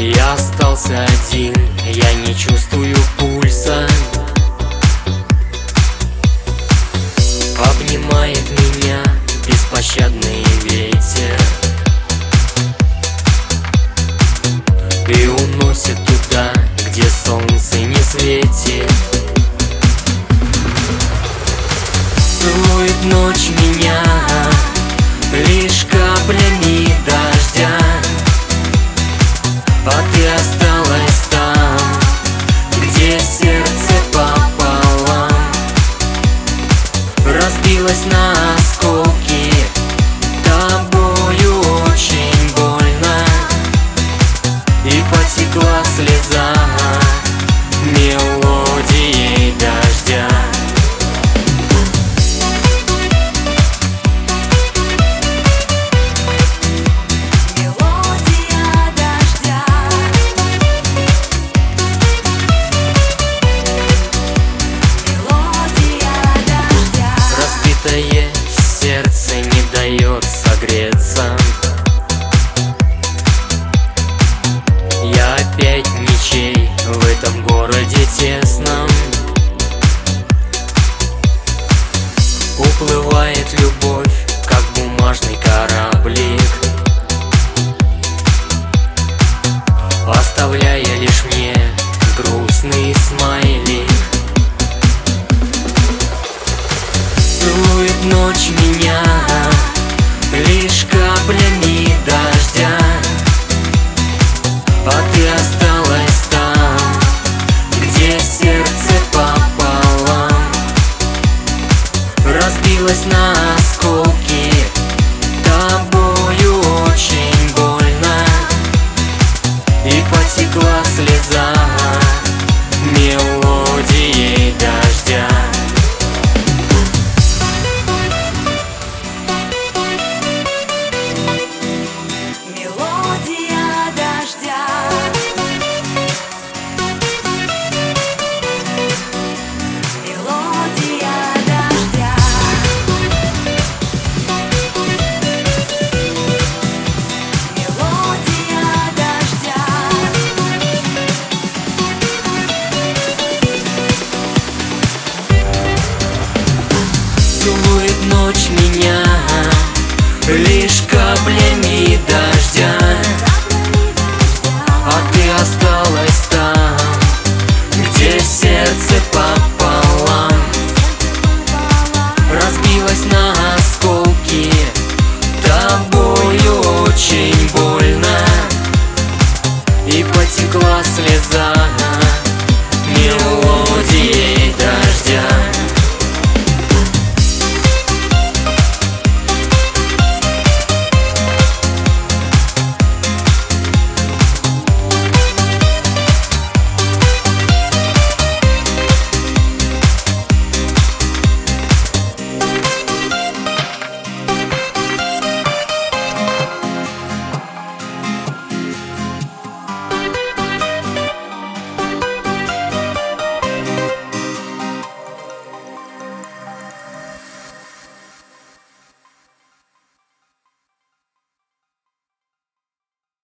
Я остался один, я не чувствую пульса. Обнимает меня беспощадный ветер. И уносит туда, где солнце Уплывает любовь, как бумажный кораблик. Оставляя лишь мне грустный смайлик. Целует ночь меня Разбилась на осколки Тобою очень больно. И потекла слеза. Мелодией Лишь каплями дождя А ты осталась там Где сердце